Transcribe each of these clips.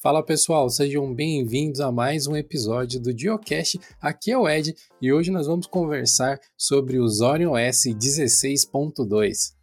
Fala pessoal, sejam bem-vindos a mais um episódio do Geocast. Aqui é o Ed e hoje nós vamos conversar sobre o Zorion OS 16.2.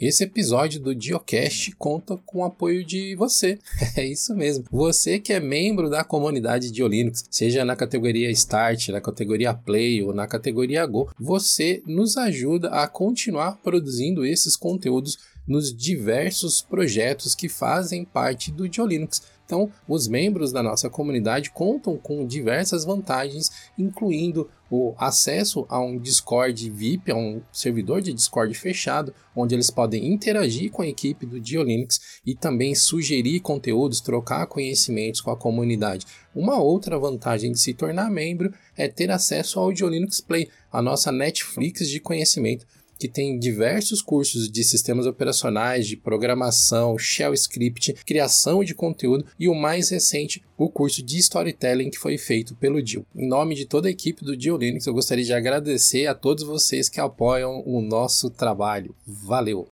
Esse episódio do Diocast conta com o apoio de você. É isso mesmo. Você que é membro da comunidade de Linux, seja na categoria Start, na categoria Play ou na categoria Go, você nos ajuda a continuar produzindo esses conteúdos nos diversos projetos que fazem parte do Linux. Então, os membros da nossa comunidade contam com diversas vantagens, incluindo o acesso a um Discord VIP, a um servidor de Discord fechado, onde eles podem interagir com a equipe do Diolinux e também sugerir conteúdos, trocar conhecimentos com a comunidade. Uma outra vantagem de se tornar membro é ter acesso ao Diolinux Play, a nossa Netflix de conhecimento que tem diversos cursos de sistemas operacionais, de programação, shell script, criação de conteúdo e o mais recente, o curso de storytelling que foi feito pelo Dio. Em nome de toda a equipe do Dio Linux, eu gostaria de agradecer a todos vocês que apoiam o nosso trabalho. Valeu!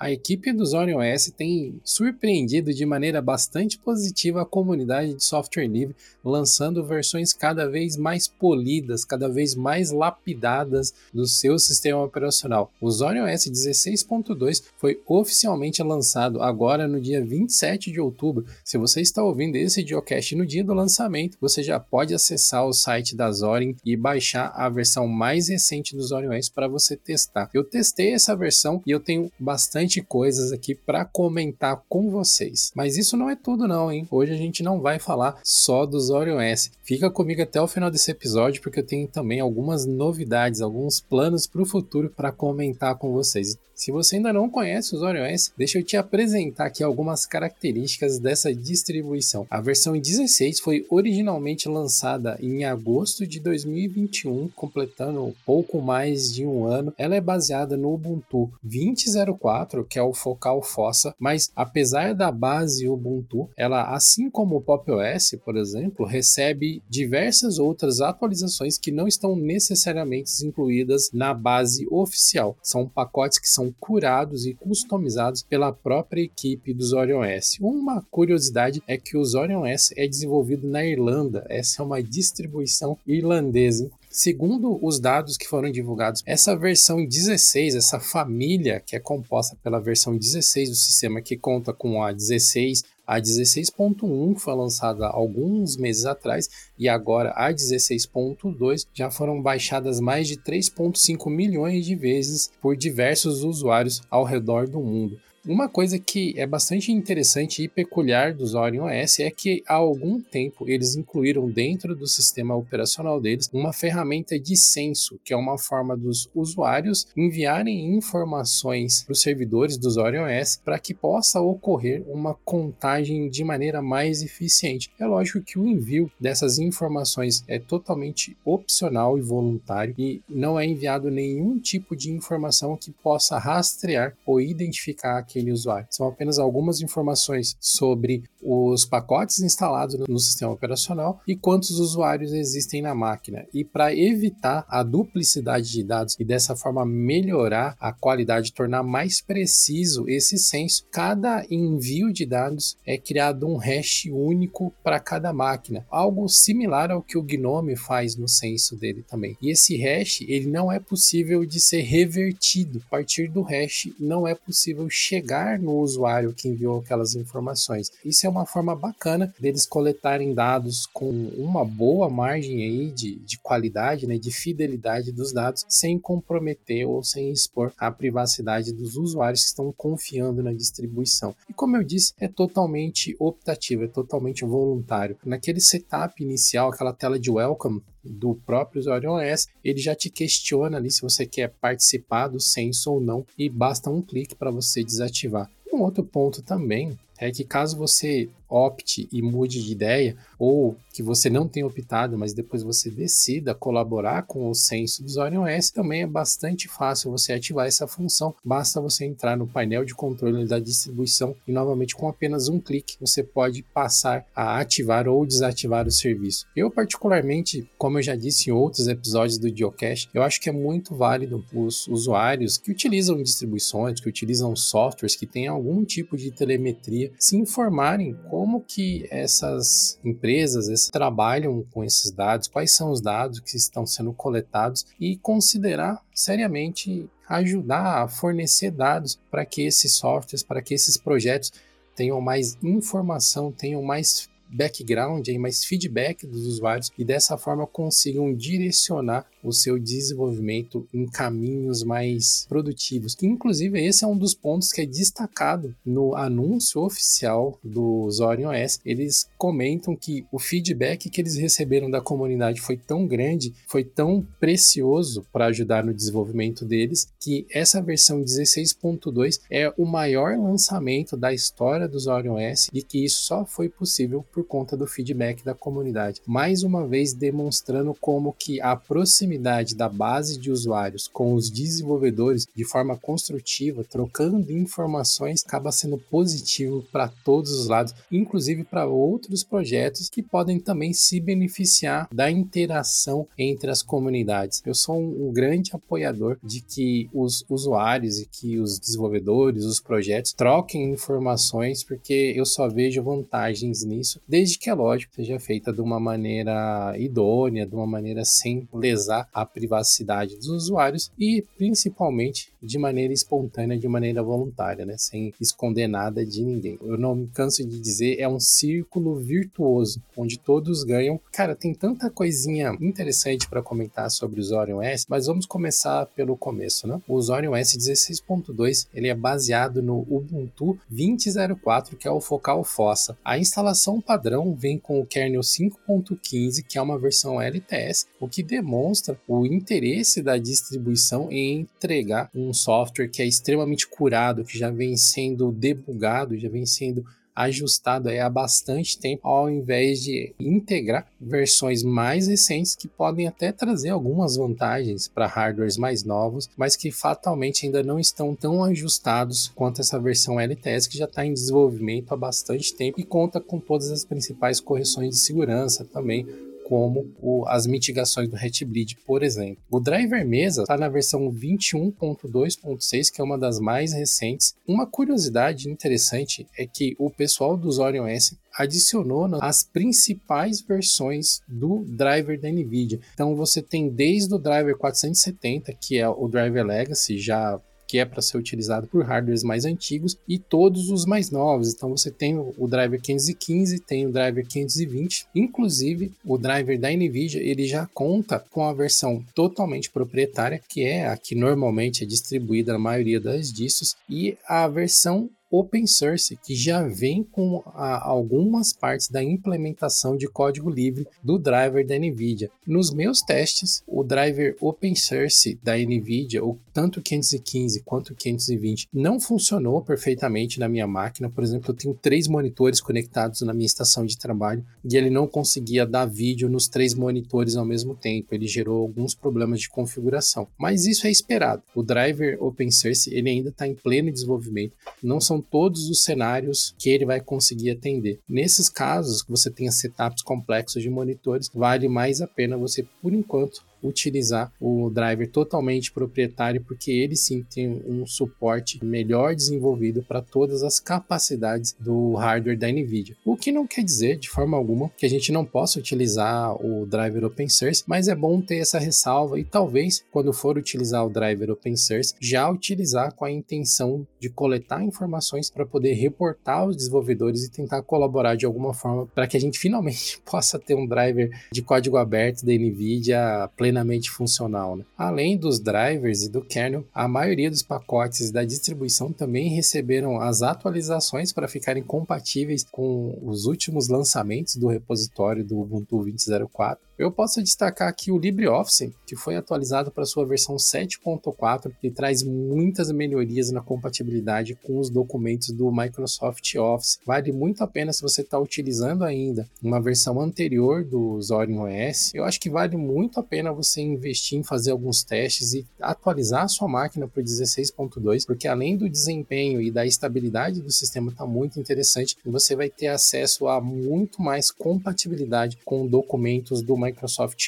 A equipe do Zorion OS tem surpreendido de maneira bastante positiva a comunidade de software livre, lançando versões cada vez mais polidas, cada vez mais lapidadas do seu sistema operacional. O Zorion OS 16.2 foi oficialmente lançado agora no dia 27 de outubro. Se você está ouvindo esse Geocast no dia do lançamento, você já pode acessar o site da Zorin e baixar a versão mais recente do Zorion OS para você testar. Eu testei essa versão e eu tenho bastante bastante coisas aqui para comentar com vocês. Mas isso não é tudo não, hein? Hoje a gente não vai falar só do Zorion S. Fica comigo até o final desse episódio porque eu tenho também algumas novidades, alguns planos para o futuro para comentar com vocês. Se você ainda não conhece o Zorion S, deixa eu te apresentar aqui algumas características dessa distribuição. A versão 16 foi originalmente lançada em agosto de 2021, completando pouco mais de um ano. Ela é baseada no Ubuntu 20.04 que é o focal Fossa, mas apesar da base Ubuntu, ela, assim como o Pop OS, por exemplo, recebe diversas outras atualizações que não estão necessariamente incluídas na base oficial. São pacotes que são curados e customizados pela própria equipe do Zorion S. Uma curiosidade é que o Zorion S é desenvolvido na Irlanda. Essa é uma distribuição irlandesa. Segundo os dados que foram divulgados, essa versão 16, essa família que é composta pela versão 16 do sistema, que conta com a 16, a 16.1 foi lançada alguns meses atrás e agora a 16.2 já foram baixadas mais de 3.5 milhões de vezes por diversos usuários ao redor do mundo. Uma coisa que é bastante interessante e peculiar dos Orion OS é que há algum tempo eles incluíram dentro do sistema operacional deles uma ferramenta de censo, que é uma forma dos usuários enviarem informações para os servidores dos Orion OS para que possa ocorrer uma contagem de maneira mais eficiente. É lógico que o envio dessas informações é totalmente opcional e voluntário e não é enviado nenhum tipo de informação que possa rastrear ou identificar aquele usuário. São apenas algumas informações sobre os pacotes instalados no sistema operacional e quantos usuários existem na máquina. E para evitar a duplicidade de dados e dessa forma melhorar a qualidade, tornar mais preciso esse censo, cada envio de dados é criado um hash único para cada máquina, algo similar ao que o Gnome faz no censo dele também. E esse hash ele não é possível de ser revertido. A partir do hash não é possível chegar no usuário que enviou aquelas informações. Isso é uma forma bacana deles coletarem dados com uma boa margem aí de, de qualidade, né, de fidelidade dos dados, sem comprometer ou sem expor a privacidade dos usuários que estão confiando na distribuição. E como eu disse, é totalmente optativo, é totalmente voluntário. Naquele setup inicial, aquela tela de welcome, do próprio usuário OS, ele já te questiona ali se você quer participar do censo ou não e basta um clique para você desativar. Um outro ponto também é que caso você opte e mude de ideia, ou que você não tenha optado, mas depois você decida colaborar com o censo do Orion S, também é bastante fácil você ativar essa função. Basta você entrar no painel de controle da distribuição e novamente com apenas um clique você pode passar a ativar ou desativar o serviço. Eu particularmente, como eu já disse em outros episódios do Geocache, eu acho que é muito válido os usuários que utilizam distribuições, que utilizam softwares que têm algum tipo de telemetria, se informarem como que essas empresas trabalham com esses dados, quais são os dados que estão sendo coletados e considerar seriamente ajudar a fornecer dados para que esses softwares, para que esses projetos tenham mais informação, tenham mais background, mais feedback dos usuários e dessa forma consigam direcionar o seu desenvolvimento em caminhos mais produtivos. Inclusive, esse é um dos pontos que é destacado no anúncio oficial do Zorion OS. Eles comentam que o feedback que eles receberam da comunidade foi tão grande, foi tão precioso para ajudar no desenvolvimento deles, que essa versão 16.2 é o maior lançamento da história do Zorion OS e que isso só foi possível por conta do feedback da comunidade. Mais uma vez demonstrando como que a proximidade proximidade da base de usuários com os desenvolvedores de forma construtiva, trocando informações, acaba sendo positivo para todos os lados, inclusive para outros projetos que podem também se beneficiar da interação entre as comunidades. Eu sou um, grande apoiador de que os usuários e que os desenvolvedores, os projetos troquem informações, porque eu só vejo vantagens nisso, desde que é lógico seja feita de uma maneira idônea, de uma maneira sem lesar a privacidade dos usuários e principalmente de maneira espontânea, de maneira voluntária, né? sem esconder nada de ninguém. Eu não me canso de dizer, é um círculo virtuoso onde todos ganham. Cara, tem tanta coisinha interessante para comentar sobre o Zorion S, mas vamos começar pelo começo, né? O Zorion S 16.2 ele é baseado no Ubuntu 20.04, que é o focal Fossa. A instalação padrão vem com o kernel 5.15, que é uma versão LTS, o que demonstra mostra o interesse da distribuição em entregar um software que é extremamente curado, que já vem sendo debugado, já vem sendo ajustado há bastante tempo, ao invés de integrar versões mais recentes que podem até trazer algumas vantagens para hardwares mais novos, mas que fatalmente ainda não estão tão ajustados quanto essa versão LTS que já está em desenvolvimento há bastante tempo e conta com todas as principais correções de segurança também como o, as mitigações do Hatbleed, por exemplo. O driver mesa está na versão 21.2.6, que é uma das mais recentes. Uma curiosidade interessante é que o pessoal do Orion S adicionou as principais versões do driver da NVIDIA. Então você tem desde o driver 470, que é o driver Legacy, já que é para ser utilizado por hardwares mais antigos, e todos os mais novos. Então você tem o driver 515, tem o driver 520, inclusive o driver da Nvidia, ele já conta com a versão totalmente proprietária, que é a que normalmente é distribuída na maioria das distros, e a versão open source, que já vem com a, algumas partes da implementação de código livre do driver da NVIDIA. Nos meus testes, o driver open source da NVIDIA, o tanto 515 quanto 520, não funcionou perfeitamente na minha máquina. Por exemplo, eu tenho três monitores conectados na minha estação de trabalho e ele não conseguia dar vídeo nos três monitores ao mesmo tempo. Ele gerou alguns problemas de configuração. Mas isso é esperado. O driver open source ele ainda está em pleno desenvolvimento. Não são todos os cenários que ele vai conseguir atender. Nesses casos, que você tenha setups complexos de monitores, vale mais a pena você, por enquanto, utilizar o driver totalmente proprietário, porque ele sim tem um suporte melhor desenvolvido para todas as capacidades do hardware da NVIDIA. O que não quer dizer, de forma alguma, que a gente não possa utilizar o driver open source, mas é bom ter essa ressalva e talvez, quando for utilizar o driver open source, já utilizar com a intenção de coletar informações para poder reportar aos desenvolvedores e tentar colaborar de alguma forma para que a gente finalmente possa ter um driver de código aberto da NVIDIA plenamente funcional. Né? Além dos drivers e do kernel, a maioria dos pacotes da distribuição também receberam as atualizações para ficarem compatíveis com os últimos lançamentos do repositório do Ubuntu 20.04 Eu posso destacar aqui o LibreOffice, que foi atualizado para sua versão 7.4 e traz muitas melhorias na compatibilidade com os documentos do Microsoft Office. Vale muito a pena se você está utilizando ainda uma versão anterior do Zorin OS. Eu acho que vale muito a pena você investir em fazer alguns testes e atualizar a sua máquina para o 16.2, porque além do desempenho e da estabilidade do sistema está muito interessante, você vai ter acesso a muito mais compatibilidade com documentos do Microsoft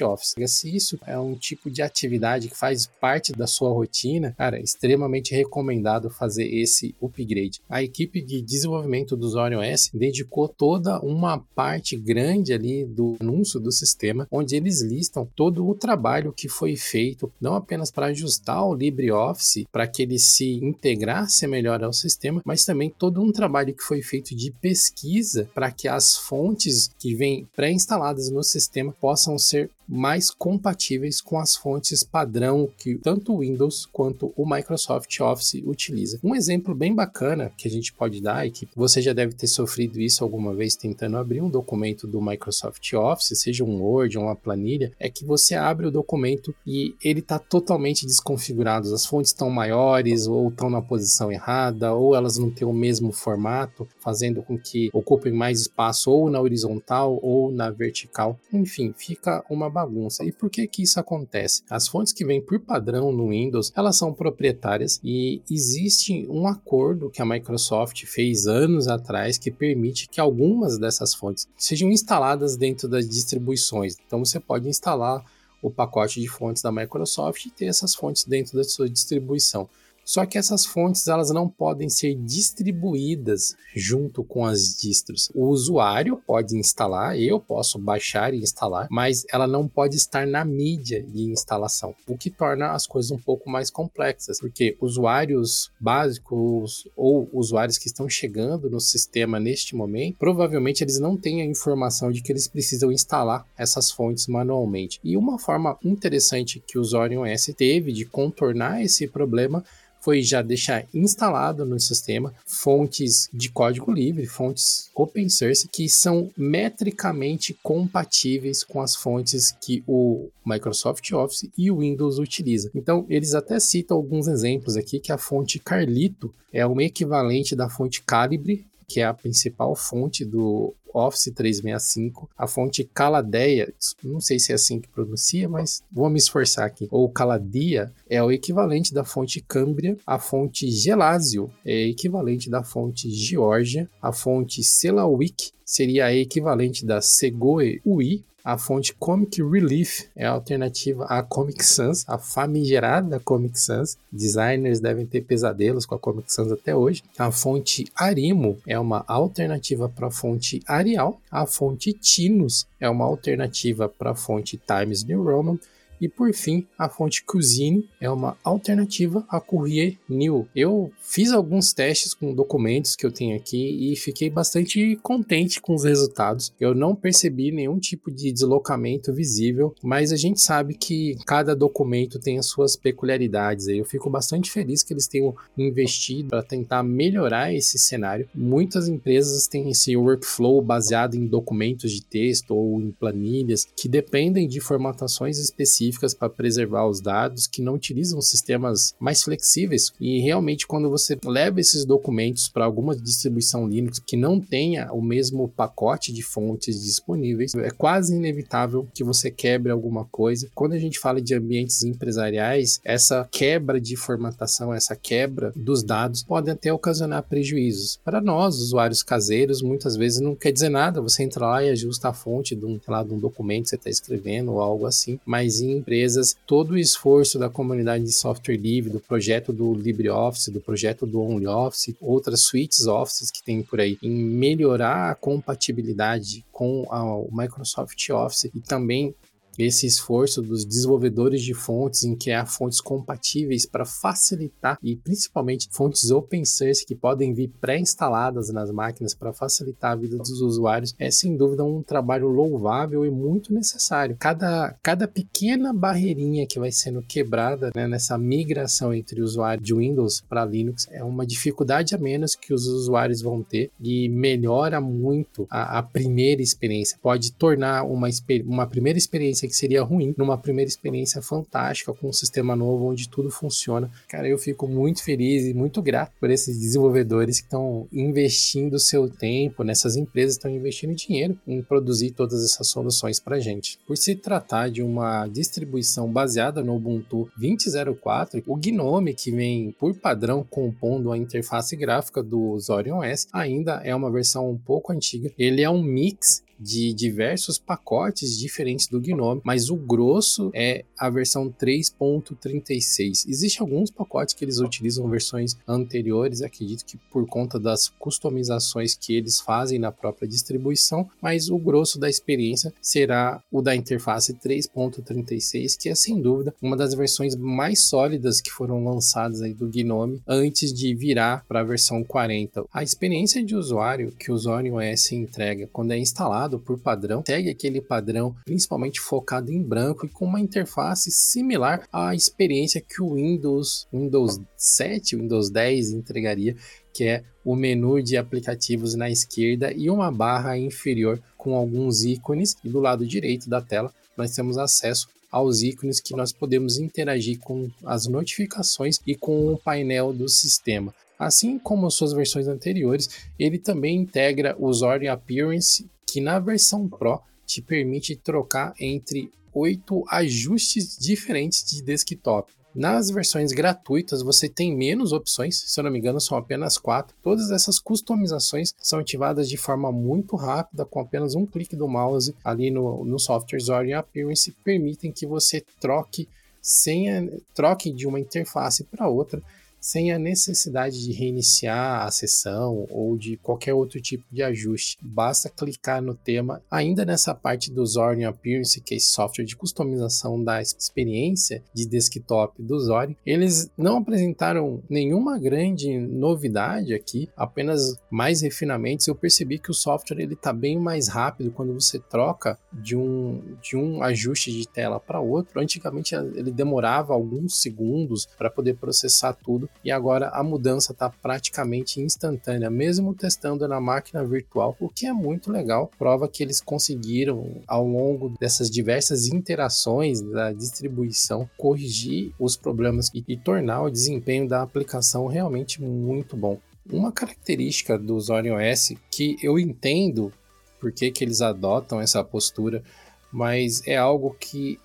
Office. Se isso é um tipo de atividade que faz parte da sua rotina, cara, é extremamente recomendado fazer esse upgrade. A equipe de desenvolvimento do Zorin OS dedicou toda uma parte grande ali do anúncio do sistema, onde eles listam todo o trabalho que foi feito, não apenas para ajustar o LibreOffice para que ele se integrasse melhor ao sistema, mas também todo um trabalho que foi feito de pesquisa para que as fontes que vêm pré-instaladas no sistema possam ser mais compatíveis com as fontes padrão que tanto o Windows quanto o Microsoft Office utiliza. Um exemplo bem bacana que a gente pode dar e que você já deve ter sofrido isso alguma vez tentando abrir um documento do Microsoft Office, seja um Word ou uma planilha, é que você abre o documento e ele está totalmente desconfigurado. As fontes estão maiores ou estão na posição errada ou elas não têm o mesmo formato, fazendo com que ocupem mais espaço ou na horizontal ou na vertical. Enfim, fica uma bagunça. E por que que isso acontece? As fontes que vêm por padrão no Windows, elas são proprietárias e existe um acordo que a Microsoft fez anos atrás que permite que algumas dessas fontes sejam instaladas dentro das distribuições. Então você pode instalar o pacote de fontes da Microsoft e ter essas fontes dentro da sua distribuição. Só que essas fontes elas não podem ser distribuídas junto com as distros. O usuário pode instalar, eu posso baixar e instalar, mas ela não pode estar na mídia de instalação, o que torna as coisas um pouco mais complexas, porque usuários básicos ou usuários que estão chegando no sistema neste momento, provavelmente eles não têm a informação de que eles precisam instalar essas fontes manualmente. E uma forma interessante que o Zorin OS teve de contornar esse problema foi já deixar instalado no sistema fontes de código livre, fontes open source, que são metricamente compatíveis com as fontes que o Microsoft Office e o Windows utilizam. Então, eles até citam alguns exemplos aqui que a fonte Carlito é um equivalente da fonte Calibre, que é a principal fonte do Office 365, a fonte Caladeia, não sei se é assim que pronuncia, mas vou me esforçar aqui, ou Caladia, é o equivalente da fonte Cambria, a fonte Gelásio é equivalente da fonte Geórgia, a fonte Selawik seria a equivalente da Segoe UI, a fonte Comic Relief é a alternativa à Comic Sans, a famigerada Comic Sans. Designers devem ter pesadelos com a Comic Sans até hoje. A fonte Arimo é uma alternativa para a fonte Arial. A fonte Tinus é uma alternativa para a fonte Times New Roman. E por fim, a fonte Cuisine é uma alternativa a Courrier New. Eu fiz alguns testes com documentos que eu tenho aqui e fiquei bastante contente com os resultados. Eu não percebi nenhum tipo de deslocamento visível, mas a gente sabe que cada documento tem as suas peculiaridades. Eu fico bastante feliz que eles tenham investido para tentar melhorar esse cenário. Muitas empresas têm esse workflow baseado em documentos de texto ou em planilhas que dependem de formatações específicas específicas para preservar os dados, que não utilizam sistemas mais flexíveis. E realmente, quando você leva esses documentos para alguma distribuição Linux que não tenha o mesmo pacote de fontes disponíveis, é quase inevitável que você quebre alguma coisa. Quando a gente fala de ambientes empresariais, essa quebra de formatação, essa quebra dos dados pode até ocasionar prejuízos. Para nós, usuários caseiros, muitas vezes não quer dizer nada. Você entra lá e ajusta a fonte de um, lá, de um documento que você está escrevendo ou algo assim, mas em empresas, todo o esforço da comunidade de software livre, do projeto do LibreOffice, do projeto do OnlyOffice, outras suítes Office que tem por aí, em melhorar a compatibilidade com a, o Microsoft Office e também esse esforço dos desenvolvedores de fontes em criar fontes compatíveis para facilitar e principalmente fontes open source que podem vir pré-instaladas nas máquinas para facilitar a vida dos usuários é sem dúvida um trabalho louvável e muito necessário. Cada, cada pequena barreirinha que vai sendo quebrada né, nessa migração entre o usuário de Windows para Linux é uma dificuldade a menos que os usuários vão ter e melhora muito a, a primeira experiência. Pode tornar uma, uma primeira experiência parecia que seria ruim numa primeira experiência fantástica com um sistema novo onde tudo funciona. Cara, eu fico muito feliz e muito grato por esses desenvolvedores que estão investindo seu tempo, nessas empresas estão investindo dinheiro em produzir todas essas soluções para gente. Por se tratar de uma distribuição baseada no Ubuntu 20.04, o Gnome que vem por padrão compondo a interface gráfica do Zorion OS ainda é uma versão um pouco antiga. Ele é um mix de diversos pacotes diferentes do Gnome, mas o grosso é a versão 3.36. Existem alguns pacotes que eles utilizam versões anteriores, acredito que por conta das customizações que eles fazem na própria distribuição, mas o grosso da experiência será o da interface 3.36, que é sem dúvida uma das versões mais sólidas que foram lançadas aí do Gnome antes de virar para a versão 40. A experiência de usuário que o Zorion OS entrega quando é instalado por padrão, segue aquele padrão principalmente focado em branco e com uma interface similar à experiência que o Windows, Windows 7, Windows 10 entregaria, que é o menu de aplicativos na esquerda e uma barra inferior com alguns ícones e do lado direito da tela nós temos acesso aos ícones que nós podemos interagir com as notificações e com o painel do sistema. Assim como suas versões anteriores, ele também integra o Zori Appearance que na versão Pro te permite trocar entre oito ajustes diferentes de desktop. Nas versões gratuitas você tem menos opções, se eu não me engano são apenas quatro. Todas essas customizações são ativadas de forma muito rápida, com apenas um clique do mouse ali no, no software Zorion Appearance, permitem que você troque, sem troque de uma interface para outra sem a necessidade de reiniciar a sessão ou de qualquer outro tipo de ajuste. Basta clicar no tema. Ainda nessa parte do Zorin Appearance, que é software de customização da experiência de desktop do Zorin, eles não apresentaram nenhuma grande novidade aqui, apenas mais refinamentos. Eu percebi que o software ele está bem mais rápido quando você troca de um, de um ajuste de tela para outro. Antigamente ele demorava alguns segundos para poder processar tudo e agora a mudança está praticamente instantânea, mesmo testando na máquina virtual, o que é muito legal. Prova que eles conseguiram, ao longo dessas diversas interações da distribuição, corrigir os problemas e, e tornar o desempenho da aplicação realmente muito bom. Uma característica do Zorion OS que eu entendo por que, que eles adotam essa postura, mas é algo que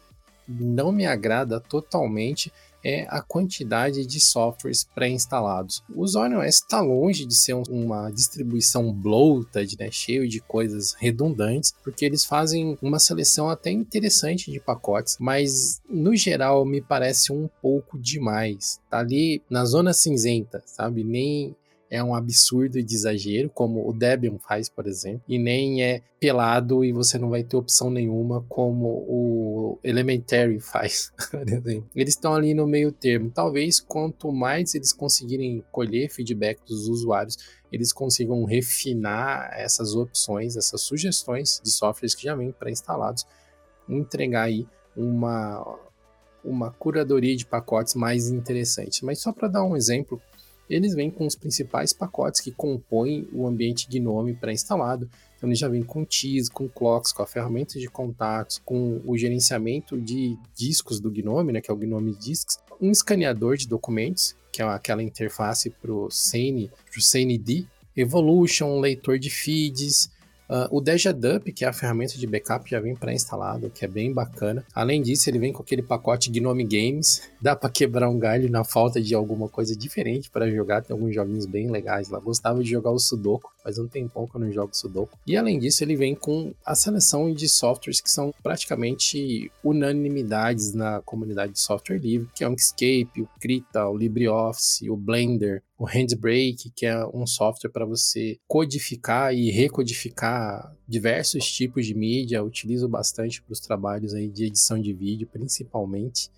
não me agrada totalmente é a quantidade de softwares pré-instalados. O Zorion OS está longe de ser uma distribuição bloated, né, cheio de coisas redundantes, porque eles fazem uma seleção até interessante de pacotes, mas no geral me parece um pouco demais. Tá ali na zona cinzenta, sabe? Nem é um absurdo de exagero, como o Debian faz, por exemplo, e nem é pelado e você não vai ter opção nenhuma, como o Elementary faz. eles estão ali no meio termo. Talvez quanto mais eles conseguirem colher feedback dos usuários, eles consigam refinar essas opções, essas sugestões de softwares que já vêm pré-instalados, entregar aí uma, uma curadoria de pacotes mais interessante. Mas só para dar um exemplo, eles vêm com os principais pacotes que compõem o ambiente Gnome pré-instalado. Então, ele já vem com TIS, com Clocks, com a ferramenta de contatos, com o gerenciamento de discos do Gnome, né, que é o Gnome Disks, um escaneador de documentos, que é aquela interface para o CND, Evolution, leitor de feeds, Uh, o Dejadup, que é a ferramenta de backup, já vem pré-instalado, que é bem bacana. Além disso, ele vem com aquele pacote Gnome Games. Dá para quebrar um galho na falta de alguma coisa diferente para jogar. Tem alguns joguinhos bem legais lá. Gostava de jogar o Sudoku, faz um tempão que eu não jogo Sudoku. E além disso, ele vem com a seleção de softwares que são praticamente unanimidades na comunidade de software livre, que é o Inkscape, o Krita, o LibreOffice, o Blender, o Handbrake, que é um software para você codificar e recodificar diversos tipos de mídia, utilizo bastante para os trabalhos aí de edição de vídeo, principalmente.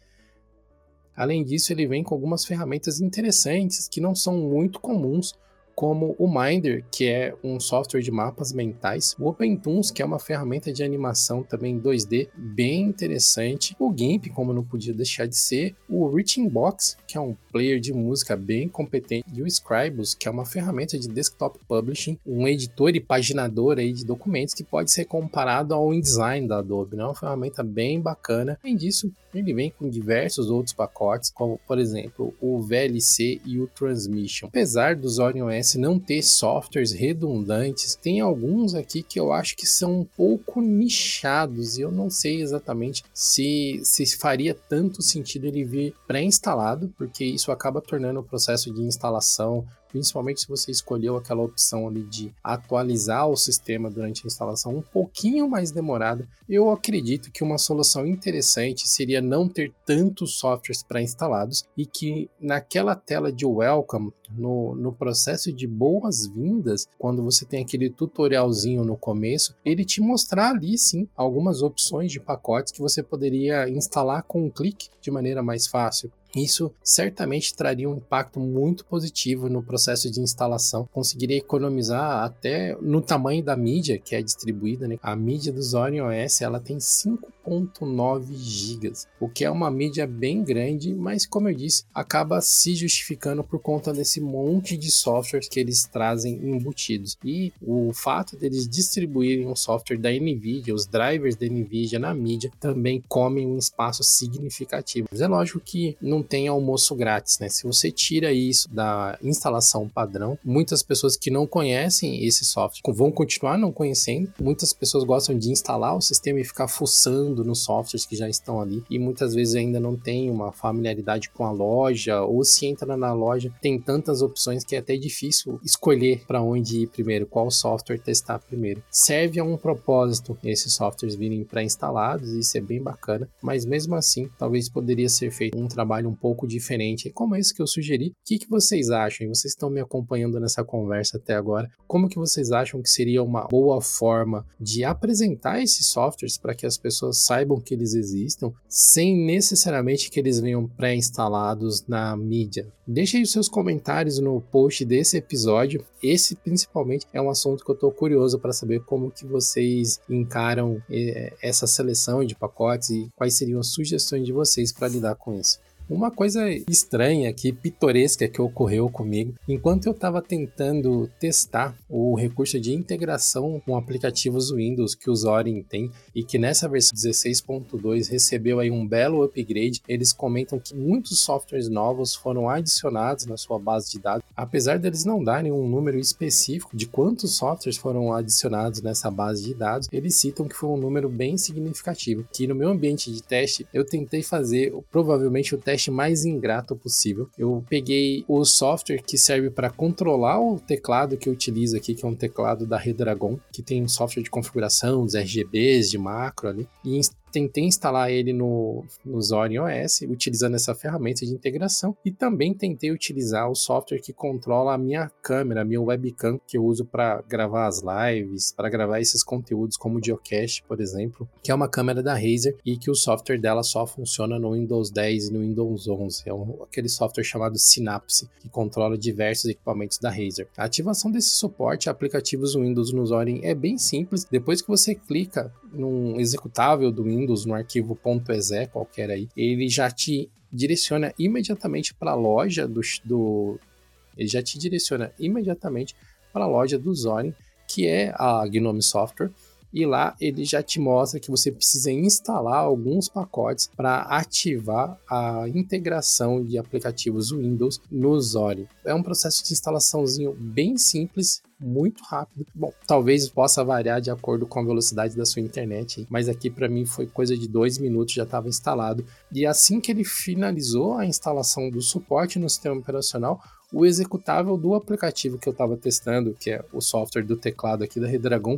Além disso, ele vem com algumas ferramentas interessantes que não são muito comuns, como o Minder, que é um software de mapas mentais, o OpenToons, que é uma ferramenta de animação também 2D bem interessante, o GIMP, como não podia deixar de ser, o Reaching Box, que é um player de música bem competente, e o Scribus, que é uma ferramenta de desktop publishing, um editor e paginador aí de documentos que pode ser comparado ao InDesign da Adobe, né? Uma ferramenta bem bacana. Além disso, ele vem com diversos outros pacotes, como por exemplo o VLC e o Transmission. Apesar do Zorin OS não ter softwares redundantes, tem alguns aqui que eu acho que são um pouco nichados e eu não sei exatamente se, se faria tanto sentido ele vir pré-instalado, porque isso acaba tornando o processo de instalação principalmente se você escolheu aquela opção ali de atualizar o sistema durante a instalação um pouquinho mais demorada, eu acredito que uma solução interessante seria não ter tantos softwares pré-instalados e que naquela tela de welcome, no, no processo de boas-vindas, quando você tem aquele tutorialzinho no começo, ele te mostrar ali sim algumas opções de pacotes que você poderia instalar com um clique de maneira mais fácil. Isso certamente traria um impacto muito positivo no processo de instalação. Conseguiria economizar até no tamanho da mídia que é distribuída. Né? A mídia do Zorin OS ela tem 5.9 GB, o que é uma mídia bem grande, mas como eu disse, acaba se justificando por conta desse monte de softwares que eles trazem embutidos. E o fato deles distribuírem um software da NVIDIA, os drivers da NVIDIA na mídia, também comem um espaço significativo. Mas é lógico que não não tem almoço grátis, né? Se você tira isso da instalação padrão, muitas pessoas que não conhecem esse software vão continuar não conhecendo. Muitas pessoas gostam de instalar o sistema e ficar fuçando nos softwares que já estão ali e muitas vezes ainda não tem uma familiaridade com a loja ou se entra na loja tem tantas opções que é até difícil escolher para onde ir primeiro, qual software testar primeiro. Serve a um propósito esses softwares virem pré-instalados, isso é bem bacana, mas mesmo assim, talvez poderia ser feito um trabalho um pouco diferente, como esse que eu sugeri. O que, que vocês acham? Vocês estão me acompanhando nessa conversa até agora. Como que vocês acham que seria uma boa forma de apresentar esses softwares para que as pessoas saibam que eles existam, sem necessariamente que eles venham pré-instalados na mídia? Deixe aí os seus comentários no post desse episódio. Esse principalmente é um assunto que eu estou curioso para saber como que vocês encaram eh, essa seleção de pacotes e quais seriam as sugestões de vocês para lidar com isso. Uma coisa estranha aqui, pitoresca que ocorreu comigo, enquanto eu estava tentando testar o recurso de integração com aplicativos Windows que o Zorin tem e que nessa versão 16.2 recebeu aí um belo upgrade, eles comentam que muitos softwares novos foram adicionados na sua base de dados, apesar deles não darem um número específico de quantos softwares foram adicionados nessa base de dados, eles citam que foi um número bem significativo, que no meu ambiente de teste eu tentei fazer provavelmente o teste teste mais ingrato possível. Eu peguei o software que serve para controlar o teclado que eu utilizo aqui, que é um teclado da Redragon, que tem um software de configuração, dos RGBs, de macro ali, e tentei instalar ele no, no Zorin OS, utilizando essa ferramenta de integração, e também tentei utilizar o software que controla a minha câmera, a minha webcam, que eu uso para gravar as lives, para gravar esses conteúdos como o Geocache, por exemplo, que é uma câmera da Razer e que o software dela só funciona no Windows 10 e no Windows 11. É um, aquele software chamado Synapse, que controla diversos equipamentos da Razer. A ativação desse suporte a aplicativos Windows no Zorin é bem simples. Depois que você clica num executável do Windows, Windows no arquivo .exe qualquer aí, ele já te direciona imediatamente para a loja do, do, ele já te direciona imediatamente para a loja do Zorin, que é a Gnome Software, e lá ele já te mostra que você precisa instalar alguns pacotes para ativar a integração de aplicativos Windows no Zorin. É um processo de instalaçãozinho bem simples muito rápido. Bom, talvez possa variar de acordo com a velocidade da sua internet, mas aqui para mim foi coisa de dois minutos já estava instalado. E assim que ele finalizou a instalação do suporte no sistema operacional, o executável do aplicativo que eu estava testando, que é o software do teclado aqui da Redragon,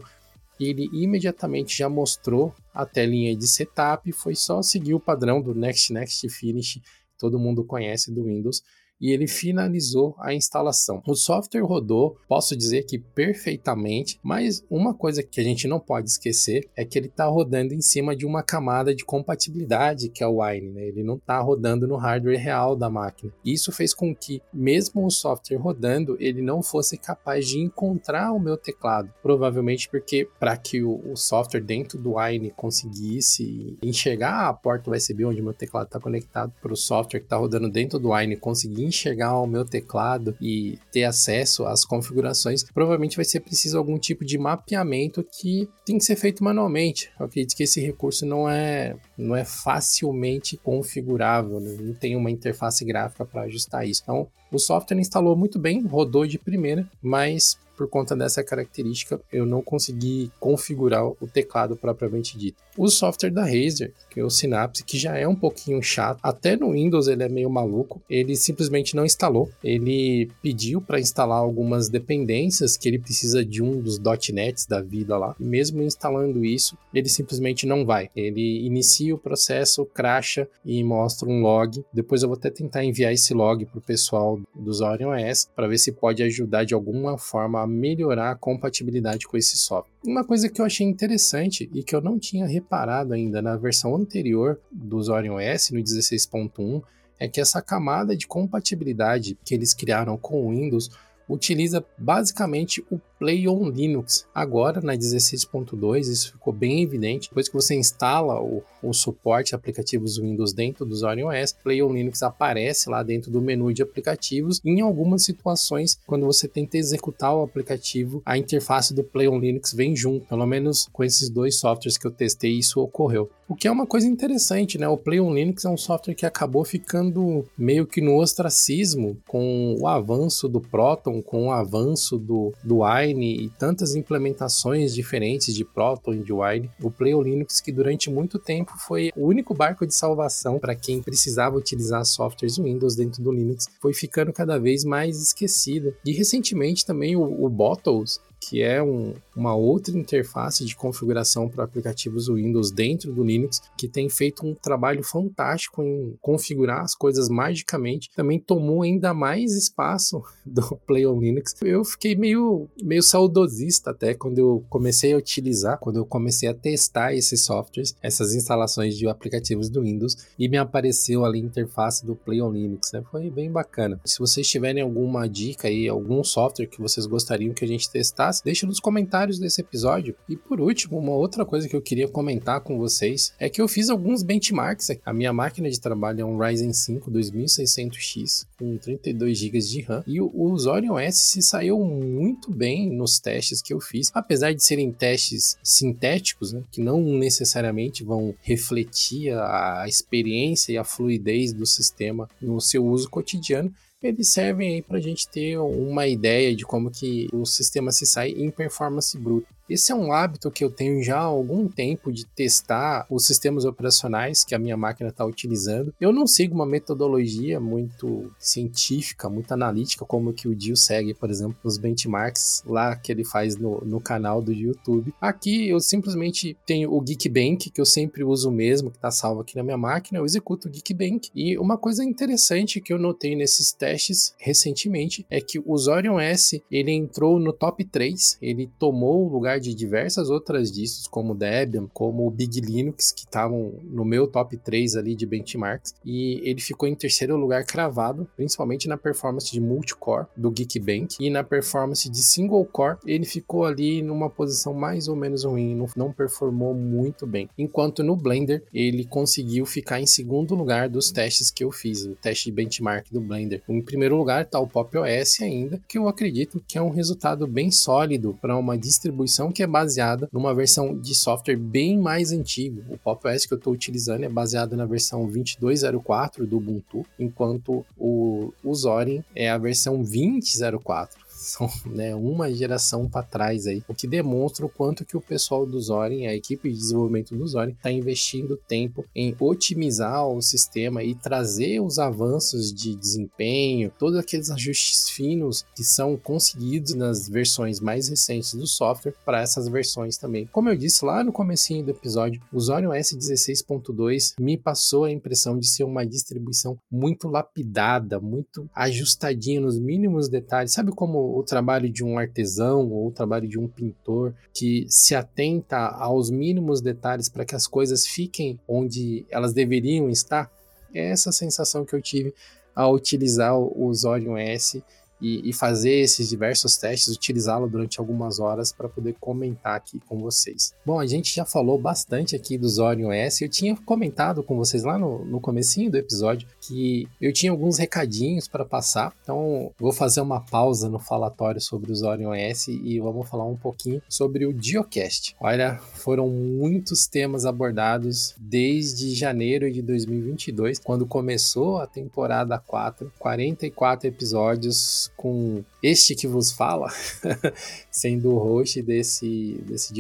ele imediatamente já mostrou a telinha de setup, foi só seguir o padrão do Next Next Finish, todo mundo conhece do Windows, e ele finalizou a instalação. O software rodou, posso dizer que perfeitamente, mas uma coisa que a gente não pode esquecer é que ele está rodando em cima de uma camada de compatibilidade que é o Wine, né? ele não está rodando no hardware real da máquina. Isso fez com que, mesmo o software rodando, ele não fosse capaz de encontrar o meu teclado. Provavelmente porque, para que o, o, software dentro do Wine conseguisse enxergar a porta USB onde meu teclado está conectado para o software que está rodando dentro do Wine conseguir enxergar o meu teclado e ter acesso às configurações, provavelmente vai ser preciso algum tipo de mapeamento que tem que ser feito manualmente. Eu acredito que esse recurso não é, não é facilmente configurável, né? não tem uma interface gráfica para ajustar isso. Então, o software instalou muito bem, rodou de primeira, mas por conta dessa característica, eu não consegui configurar o teclado propriamente dito. O software da Razer, que é o Synapse, que já é um pouquinho chato, até no Windows ele é meio maluco, ele simplesmente não instalou. Ele pediu para instalar algumas dependências que ele precisa de um dos .NETs da vida lá. E mesmo instalando isso, ele simplesmente não vai. Ele inicia o processo, cracha e mostra um log. Depois eu vou até tentar enviar esse log para o pessoal dos Orion OS para ver se pode ajudar de alguma forma a melhorar a compatibilidade com esse software. Uma coisa que eu achei interessante e que eu não tinha reparado ainda na versão anterior dos Orion OS, no 16.1, é que essa camada de compatibilidade que eles criaram com o Windows utiliza basicamente o Play on Linux. Agora, na 16.2, isso ficou bem evidente. Depois que você instala o, o suporte a aplicativos Windows dentro do Orion OS, Play on Linux aparece lá dentro do menu de aplicativos. Em algumas situações, quando você tenta executar o aplicativo, a interface do Play on Linux vem junto. Pelo menos com esses dois softwares que eu testei, isso ocorreu. O que é uma coisa interessante, né? O Play on Linux é um software que acabou ficando meio que no ostracismo com o avanço do Proton, com o avanço do, do Wine Wine e tantas implementações diferentes de Proton e de Wine, o Play Linux que durante muito tempo foi o único barco de salvação para quem precisava utilizar softwares Windows dentro do Linux, foi ficando cada vez mais esquecido. E recentemente também o, o Bottles, que é um, uma outra interface de configuração para aplicativos Windows dentro do Linux, que tem feito um trabalho fantástico em configurar as coisas magicamente. Também tomou ainda mais espaço do Play on Linux. Eu fiquei meio, meio saudosista até quando eu comecei a utilizar, quando eu comecei a testar esses softwares, essas instalações de aplicativos do Windows, e me apareceu ali a interface do Play on Linux. Né? Foi bem bacana. Se vocês tiverem alguma dica aí, algum software que vocês gostariam que a gente testasse, deixe nos comentários desse episódio. E por último, uma outra coisa que eu queria comentar com vocês é que eu fiz alguns benchmarks. A minha máquina de trabalho é um Ryzen 5 2600X com 32 GB de RAM e o Orion S se saiu muito bem nos testes que eu fiz, apesar de serem testes sintéticos, né, que não necessariamente vão refletir a experiência e a fluidez do sistema no seu uso cotidiano eles servem aí para a gente ter uma ideia de como que o sistema se sai em performance bruta. Esse é um hábito que eu tenho já há algum tempo de testar os sistemas operacionais que a minha máquina está utilizando. Eu não sigo uma metodologia muito científica, muito analítica, como que o Dio segue, por exemplo, nos benchmarks lá que ele faz no, no canal do YouTube. Aqui eu simplesmente tenho o Geekbench, que eu sempre uso mesmo, que está salvo aqui na minha máquina. Eu executo o Geekbench. E uma coisa interessante que eu notei nesses testes recentemente é que o Zorion S ele entrou no top 3, ele tomou o lugar de diversas outras distros, como Debian, como o Big Linux, que estavam no meu top 3 ali de benchmarks, e ele ficou em terceiro lugar cravado, principalmente na performance de multicore do Geekbench, e na performance de single core, ele ficou ali numa posição mais ou menos ruim, não, não performou muito bem. Enquanto no Blender, ele conseguiu ficar em segundo lugar dos testes que eu fiz, o teste de benchmark do Blender. Em primeiro lugar está o Pop OS ainda, que eu acredito que é um resultado bem sólido para uma distribuição que é baseada numa versão de software bem mais antigo. O Pop OS que eu estou utilizando é baseado na versão 22.04 do Ubuntu, enquanto o, o Zorin é a versão 20.04 são né, uma geração para trás aí, o que demonstra o quanto que o pessoal do Zorin, a equipe de desenvolvimento do Zorin, está investindo tempo em otimizar o sistema e trazer os avanços de desempenho, todos aqueles ajustes finos que são conseguidos nas versões mais recentes do software para essas versões também. Como eu disse lá no comecinho do episódio, o Zorin OS 16.2 me passou a impressão de ser uma distribuição muito lapidada, muito ajustadinha nos mínimos detalhes. Sabe como o trabalho de um artesão ou o trabalho de um pintor que se atenta aos mínimos detalhes para que as coisas fiquem onde elas deveriam estar? É essa sensação que eu tive ao utilizar o Zorion S e, e fazer esses diversos testes, utilizá-lo durante algumas horas para poder comentar aqui com vocês. Bom, a gente já falou bastante aqui do Zorion S. Eu tinha comentado com vocês lá no, no comecinho do episódio que eu tinha alguns recadinhos para passar, então vou fazer uma pausa no falatório sobre o Zorion S e vamos falar um pouquinho sobre o Geocast. Olha, foram muitos temas abordados desde janeiro de 2022, quando começou a temporada 4, 44 episódios com este que vos fala, sendo o host desse, desse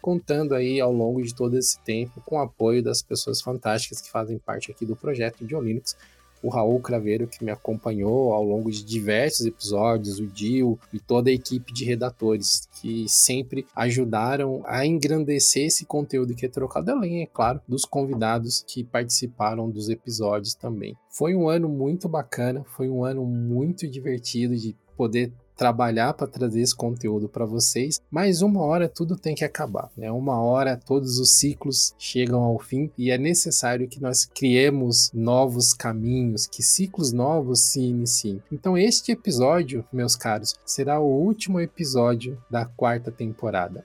contando aí ao longo de todo esse tempo com o apoio das pessoas fantásticas que fazem parte aqui do projeto de Linux o Raul Craveiro, que me acompanhou ao longo de diversos episódios, o Dio e toda a equipe de redatores, que sempre ajudaram a engrandecer esse conteúdo que é trocado, além, é claro, dos convidados que participaram dos episódios também. Foi um ano muito bacana, foi um ano muito divertido de poder trabalhar para trazer esse conteúdo para vocês, mas uma hora tudo tem que acabar, né? Uma hora todos os ciclos chegam ao fim e é necessário que nós criemos novos caminhos, que ciclos novos se iniciem. Então este episódio, meus caros, será o último episódio da quarta temporada.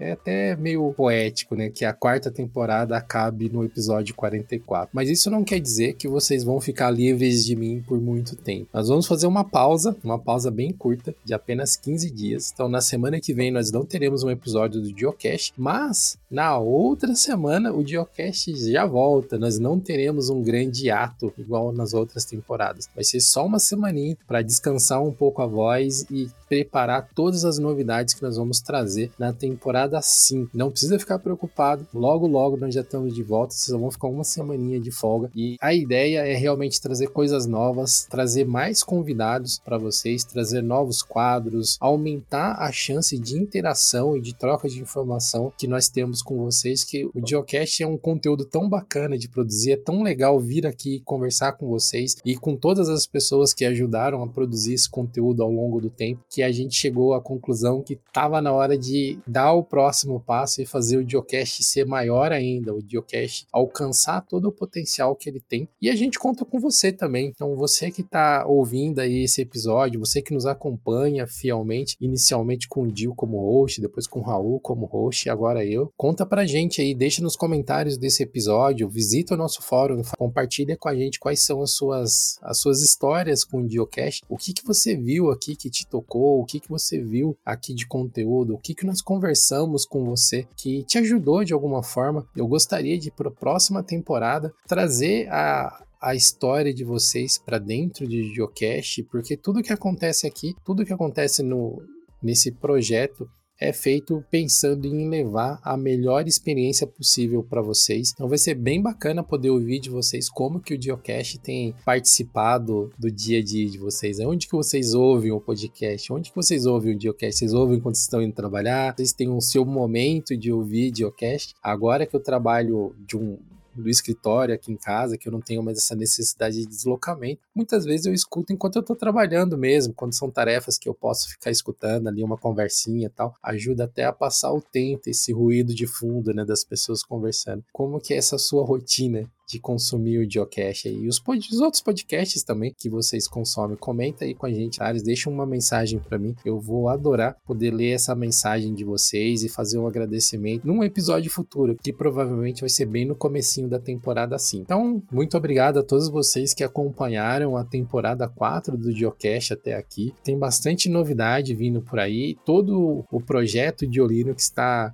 É até meio poético, né? Que a quarta temporada acabe no episódio 44. Mas isso não quer dizer que vocês vão ficar livres de mim por muito tempo. Nós vamos fazer uma pausa, uma pausa bem curta, de apenas 15 dias. Então, na semana que vem, nós não teremos um episódio do Geocache, mas na outra semana o Geocache já volta. Nós não teremos um grande ato igual nas outras temporadas. Vai ser só uma semaninha para descansar um pouco a voz e preparar todas as novidades que nós vamos trazer na temporada 5. Não precisa ficar preocupado, logo logo nós já estamos de volta, vocês vão ficar uma semaninha de folga e a ideia é realmente trazer coisas novas, trazer mais convidados para vocês, trazer novos quadros, aumentar a chance de interação e de troca de informação que nós temos com vocês, que o Geocast é um conteúdo tão bacana de produzir, é tão legal vir aqui conversar com vocês e com todas as pessoas que ajudaram a produzir esse conteúdo ao longo do tempo, que que a gente chegou à conclusão que estava na hora de dar o próximo passo e fazer o Geocache ser maior ainda, o Geocache alcançar todo o potencial que ele tem. E a gente conta com você também. Então, você que está ouvindo aí esse episódio, você que nos acompanha fielmente, inicialmente com o Dio como host, depois com o Raul como host e agora eu, conta pra gente aí, deixa nos comentários desse episódio, visita o nosso fórum, compartilha com a gente quais são as suas, as suas histórias com o Geocache, o que, que você viu aqui que te tocou, o que, que você viu aqui de conteúdo, o que, que nós conversamos com você que te ajudou de alguma forma. Eu gostaria de, para a próxima temporada, trazer a, a história de vocês para dentro de Geocache, porque tudo que acontece aqui, tudo que acontece no, nesse projeto é feito pensando em levar a melhor experiência possível para vocês. Então vai ser bem bacana poder ouvir de vocês como que o Geocache tem participado do dia a dia de vocês. Onde que vocês ouvem o podcast? Onde que vocês ouvem o Geocache? Vocês ouvem quando estão indo trabalhar? Vocês têm o seu momento de ouvir Geocache? Agora que eu trabalho de um do escritório aqui em casa, que eu não tenho mais essa necessidade de deslocamento. Muitas vezes eu escuto enquanto eu estou trabalhando mesmo, quando são tarefas que eu posso ficar escutando ali uma conversinha e tal, ajuda até a passar o tempo, esse ruído de fundo, né, das pessoas conversando. Como que é essa sua rotina de consumir o Geocache. E os, os, outros podcasts também que vocês consomem, comenta aí com a gente, Ares, deixa uma mensagem para mim. Eu vou adorar poder ler essa mensagem de vocês e fazer um agradecimento num episódio futuro, que provavelmente vai ser bem no comecinho da temporada sim. Então, muito obrigado a todos vocês que acompanharam a temporada 4 do Geocache até aqui. Tem bastante novidade vindo por aí. Todo o projeto de Olino que está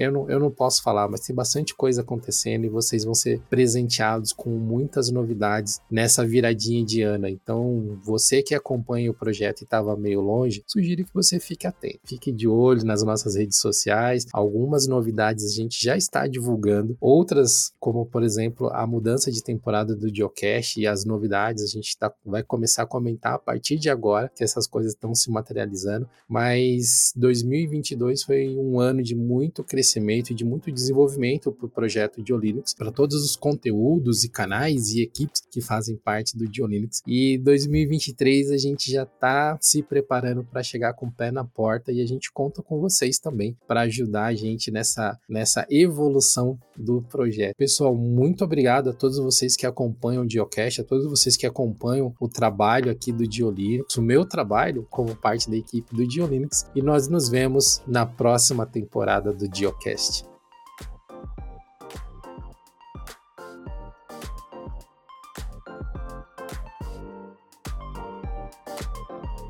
eu não, eu não posso falar, mas tem bastante coisa acontecendo e vocês vão ser presenteados com muitas novidades nessa viradinha de ano. Então, você que acompanha o projeto e estava meio longe, sugiro que você fique atento. Fique de olho nas nossas redes sociais. Algumas novidades a gente já está divulgando, outras, como por exemplo a mudança de temporada do Geocache e as novidades, a gente tá, vai começar a comentar a partir de agora que essas coisas estão se materializando. Mas 2022 foi um ano de muito crescimento e de muito desenvolvimento para o projeto de Linux, para todos os conteúdos e canais e equipes que fazem parte do Linux. E 2023 a gente já está se preparando para chegar com o pé na porta e a gente conta com vocês também para ajudar a gente nessa, nessa evolução do projeto. Pessoal, muito obrigado a todos vocês que acompanham o Geocache, a todos vocês que acompanham o trabalho aqui do Diolinux, o meu trabalho como parte da equipe do Diolinux, e nós nos vemos na próxima temporada do Geocast.